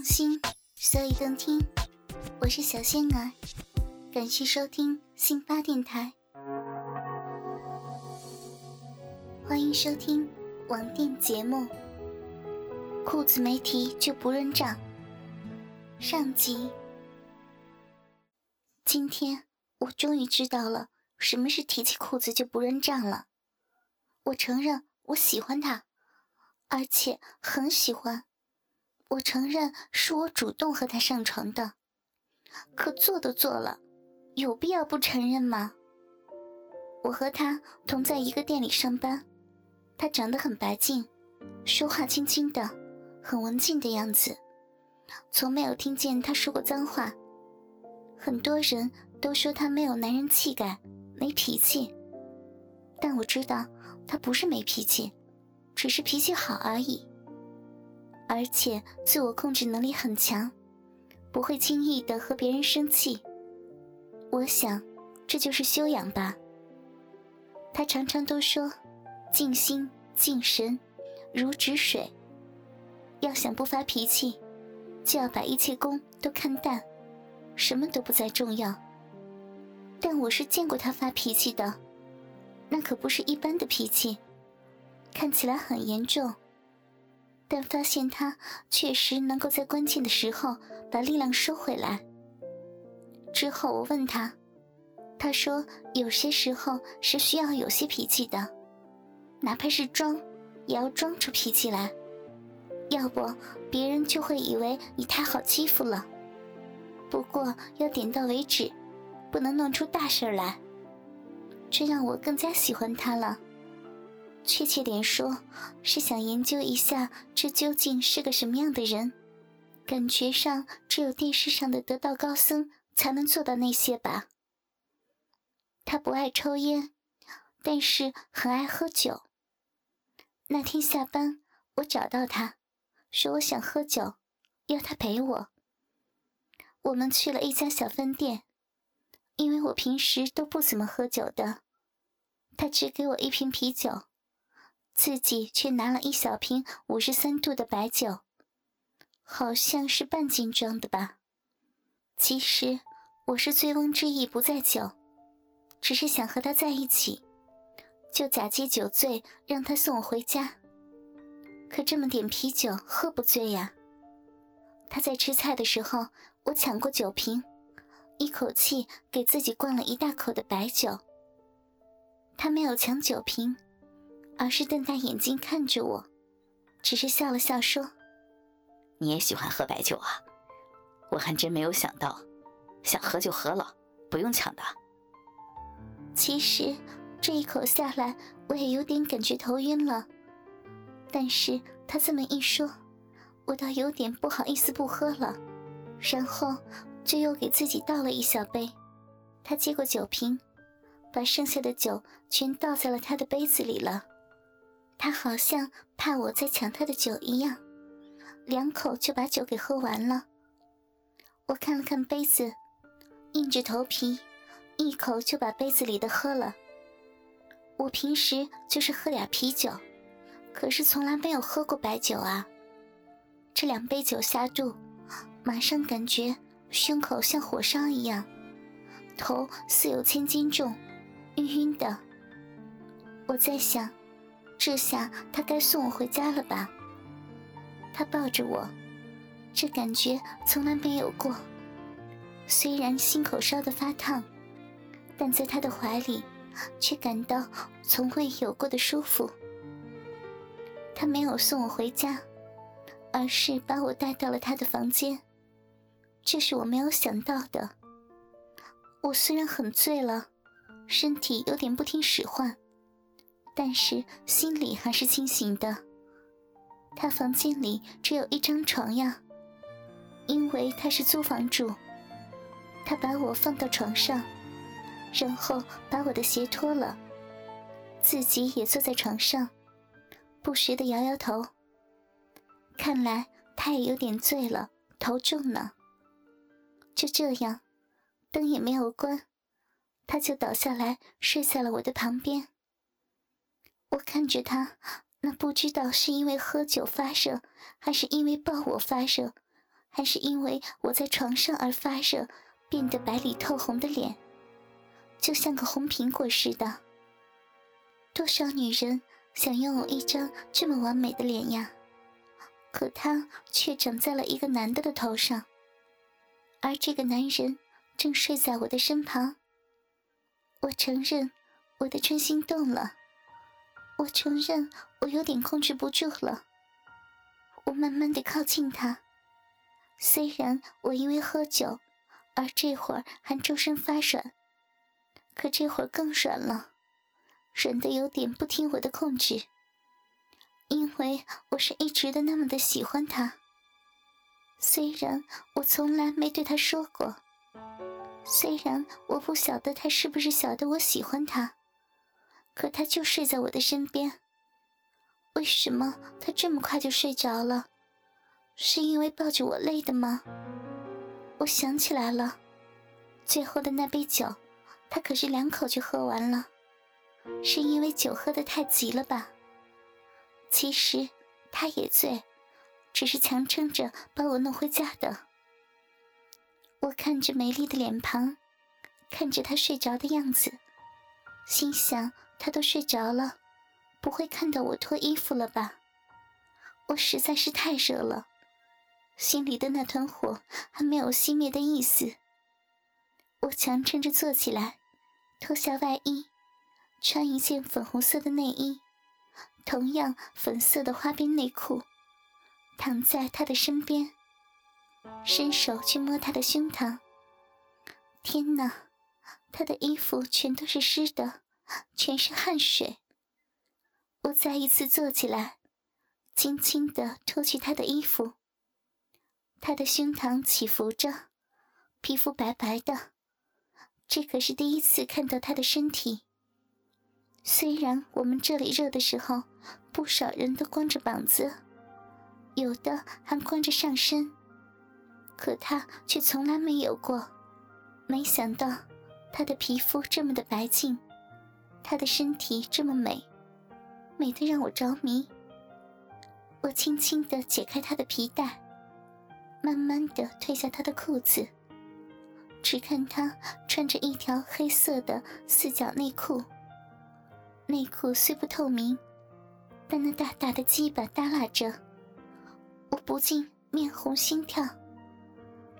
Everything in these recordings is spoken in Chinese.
因为用心，所以动听。我是小仙儿，感谢收听新发电台。欢迎收听网店节目。裤子没提就不认账。上集。今天我终于知道了什么是提起裤子就不认账了。我承认我喜欢他，而且很喜欢。我承认是我主动和他上床的，可做都做了，有必要不承认吗？我和他同在一个店里上班，他长得很白净，说话轻轻的，很文静的样子，从没有听见他说过脏话。很多人都说他没有男人气概，没脾气，但我知道。他不是没脾气，只是脾气好而已。而且自我控制能力很强，不会轻易的和别人生气。我想，这就是修养吧。他常常都说：“静心静神，如止水。”要想不发脾气，就要把一切功都看淡，什么都不再重要。但我是见过他发脾气的。那可不是一般的脾气，看起来很严重，但发现他确实能够在关键的时候把力量收回来。之后我问他，他说有些时候是需要有些脾气的，哪怕是装，也要装出脾气来，要不别人就会以为你太好欺负了。不过要点到为止，不能弄出大事来。这让我更加喜欢他了。确切点说，是想研究一下这究竟是个什么样的人。感觉上只有电视上的得道高僧才能做到那些吧。他不爱抽烟，但是很爱喝酒。那天下班，我找到他，说我想喝酒，要他陪我。我们去了一家小饭店。因为我平时都不怎么喝酒的，他只给我一瓶啤酒，自己却拿了一小瓶五十三度的白酒，好像是半斤装的吧。其实我是醉翁之意不在酒，只是想和他在一起，就假借酒醉让他送我回家。可这么点啤酒喝不醉呀。他在吃菜的时候，我抢过酒瓶。一口气给自己灌了一大口的白酒。他没有抢酒瓶，而是瞪大眼睛看着我，只是笑了笑说：“你也喜欢喝白酒啊？我还真没有想到，想喝就喝了，不用抢的。”其实这一口下来，我也有点感觉头晕了。但是他这么一说，我倒有点不好意思不喝了。然后。就又给自己倒了一小杯，他接过酒瓶，把剩下的酒全倒在了他的杯子里了。他好像怕我在抢他的酒一样，两口就把酒给喝完了。我看了看杯子，硬着头皮，一口就把杯子里的喝了。我平时就是喝点啤酒，可是从来没有喝过白酒啊。这两杯酒下肚，马上感觉。胸口像火烧一样，头似有千斤重，晕晕的。我在想，这下他该送我回家了吧？他抱着我，这感觉从来没有过。虽然心口烧得发烫，但在他的怀里，却感到从未有过的舒服。他没有送我回家，而是把我带到了他的房间。这是我没有想到的。我虽然很醉了，身体有点不听使唤，但是心里还是清醒的。他房间里只有一张床呀，因为他是租房住。他把我放到床上，然后把我的鞋脱了，自己也坐在床上，不时的摇摇头。看来他也有点醉了，头重呢。就这样，灯也没有关，他就倒下来睡在了我的旁边。我看着他，那不知道是因为喝酒发热，还是因为抱我发热，还是因为我在床上而发热，变得白里透红的脸，就像个红苹果似的。多少女人想拥有一张这么完美的脸呀？可他却长在了一个男的的头上，而这个男人正睡在我的身旁。我承认，我的春心动了。我承认，我有点控制不住了。我慢慢的靠近他，虽然我因为喝酒，而这会儿还周身发软，可这会儿更软了，软的有点不听我的控制。因为我是一直的那么的喜欢他，虽然我从来没对他说过，虽然我不晓得他是不是晓得我喜欢他。可他就睡在我的身边。为什么他这么快就睡着了？是因为抱着我累的吗？我想起来了，最后的那杯酒，他可是两口就喝完了。是因为酒喝的太急了吧？其实他也醉，只是强撑着把我弄回家的。我看着美丽的脸庞，看着他睡着的样子，心想。他都睡着了，不会看到我脱衣服了吧？我实在是太热了，心里的那团火还没有熄灭的意思。我强撑着坐起来，脱下外衣，穿一件粉红色的内衣，同样粉色的花边内裤，躺在他的身边，伸手去摸他的胸膛。天哪，他的衣服全都是湿的。全是汗水。我再一次坐起来，轻轻地脱去他的衣服。他的胸膛起伏着，皮肤白白的，这可是第一次看到他的身体。虽然我们这里热的时候，不少人都光着膀子，有的还光着上身，可他却从来没有过。没想到他的皮肤这么的白净。他的身体这么美，美得让我着迷。我轻轻地解开他的皮带，慢慢地褪下他的裤子，只看他穿着一条黑色的四角内裤。内裤虽不透明，但那大大的鸡巴耷拉着，我不禁面红心跳。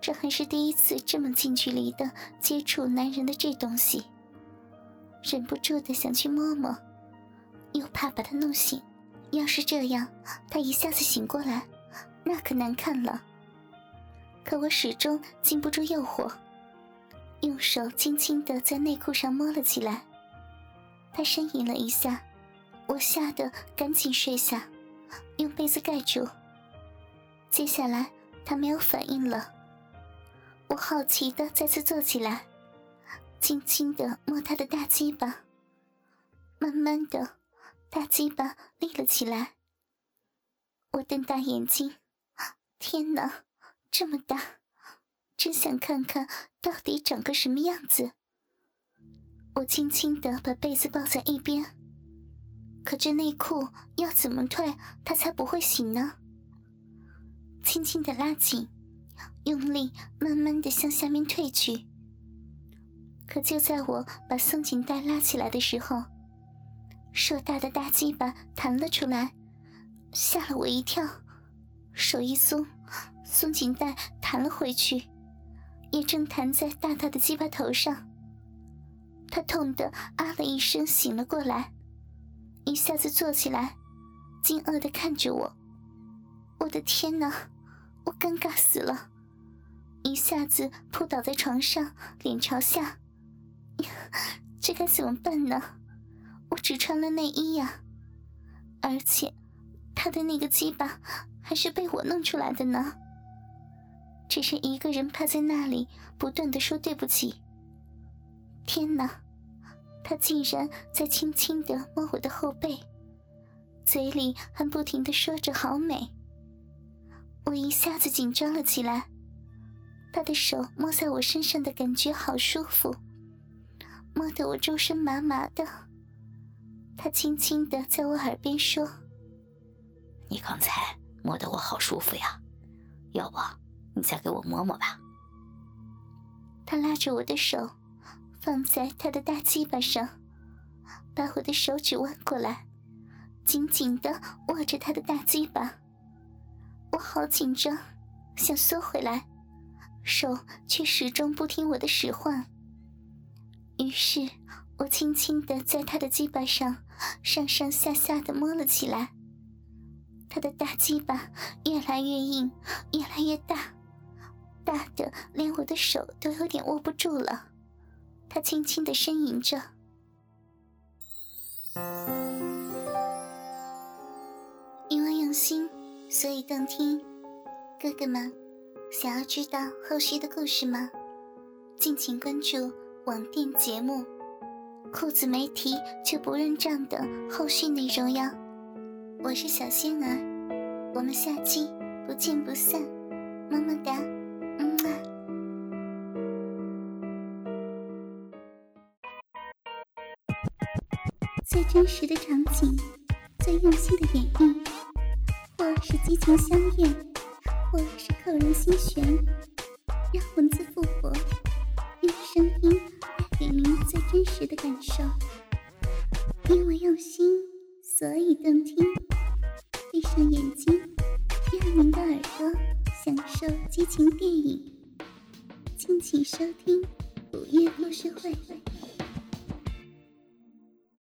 这还是第一次这么近距离的接触男人的这东西。忍不住的想去摸摸，又怕把他弄醒。要是这样，他一下子醒过来，那可难看了。可我始终禁不住诱惑，用手轻轻的在内裤上摸了起来。他呻吟了一下，我吓得赶紧睡下，用被子盖住。接下来他没有反应了，我好奇的再次坐起来。轻轻的摸他的大鸡巴，慢慢的，大鸡巴立了起来。我瞪大眼睛，天哪，这么大，真想看看到底长个什么样子。我轻轻的把被子抱在一边，可这内裤要怎么退，他才不会醒呢？轻轻的拉紧，用力慢慢的向下面退去。可就在我把松紧带拉起来的时候，硕大的大鸡巴弹了出来，吓了我一跳。手一松，松紧带弹了回去，也正弹在大大的鸡巴头上。他痛得啊了一声，醒了过来，一下子坐起来，惊愕的看着我。我的天哪！我尴尬死了，一下子扑倒在床上，脸朝下。这该怎么办呢？我只穿了内衣呀，而且他的那个鸡巴还是被我弄出来的呢。只是一个人趴在那里，不断的说对不起。天哪，他竟然在轻轻的摸我的后背，嘴里还不停的说着好美。我一下子紧张了起来，他的手摸在我身上的感觉好舒服，摸得我周身麻麻的。他轻轻的在我耳边说：“你刚才摸得我好舒服呀，要不你再给我摸摸吧。”他拉着我的手，放在他的大鸡巴上，把我的手指弯过来，紧紧的握着他的大鸡巴。我好紧张，想缩回来，手却始终不听我的使唤。于是，我轻轻的在他的鸡巴上上上下下的摸了起来。他的大鸡巴越来越硬，越来越大，大的连我的手都有点握不住了。他轻轻的呻吟着，因为用心。所以动听，哥哥们，想要知道后续的故事吗？敬请关注网店节目《裤子没提却不认账》的后续内容哟。我是小仙儿，我们下期不见不散，么么哒，嗯啊。最真实的场景，最用心的演绎。或是激情相悦，或是扣人心弦，让文字复活，用声音的感受。因为用心，所以动听。闭上眼睛，让您的耳朵享受激情电影。敬请收听《午夜故事会》。